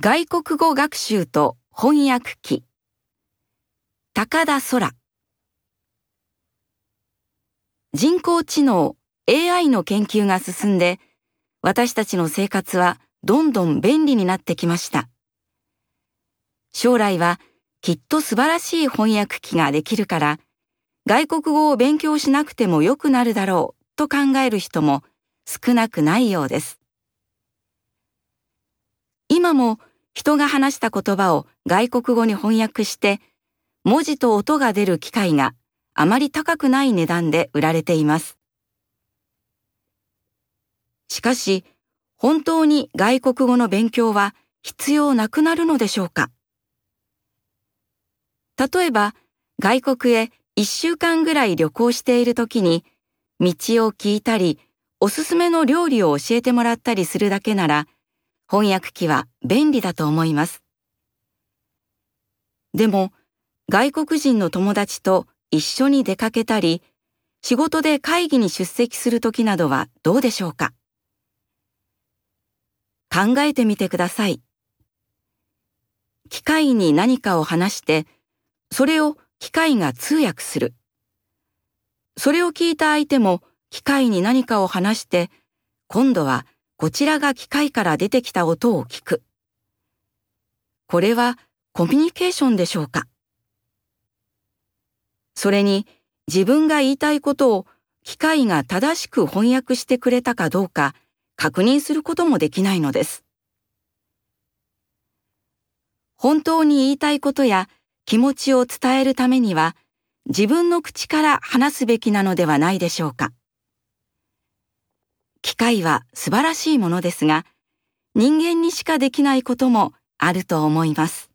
外国語学習と翻訳機。高田空。人工知能 AI の研究が進んで私たちの生活はどんどん便利になってきました。将来はきっと素晴らしい翻訳機ができるから外国語を勉強しなくてもよくなるだろうと考える人も少なくないようです。今も人が話した言葉を外国語に翻訳して文字と音が出る機械があまり高くない値段で売られています。しかし、本当に外国語の勉強は必要なくなるのでしょうか？例えば、外国へ一週間ぐらい旅行している時に、道を聞いたり、おすすめの料理を教えてもらったりするだけなら、翻訳機は便利だと思います。でも、外国人の友達と一緒に出かけたり、仕事で会議に出席するときなどはどうでしょうか？考えてみてください。機械に何かを話して、それを機械が通訳する。それを聞いた相手も機械に何かを話して、今度はこちらが機械から出てきた音を聞く。これはコミュニケーションでしょうか？それに自分が言いたいことを機械が正しく翻訳してくれたかどうか確認することもできないのです。本当に言いたいことや気持ちを伝えるためには自分の口から話すべきなのではないでしょうか？機械は素晴らしいものですが、人間にしかできないこともあると思います。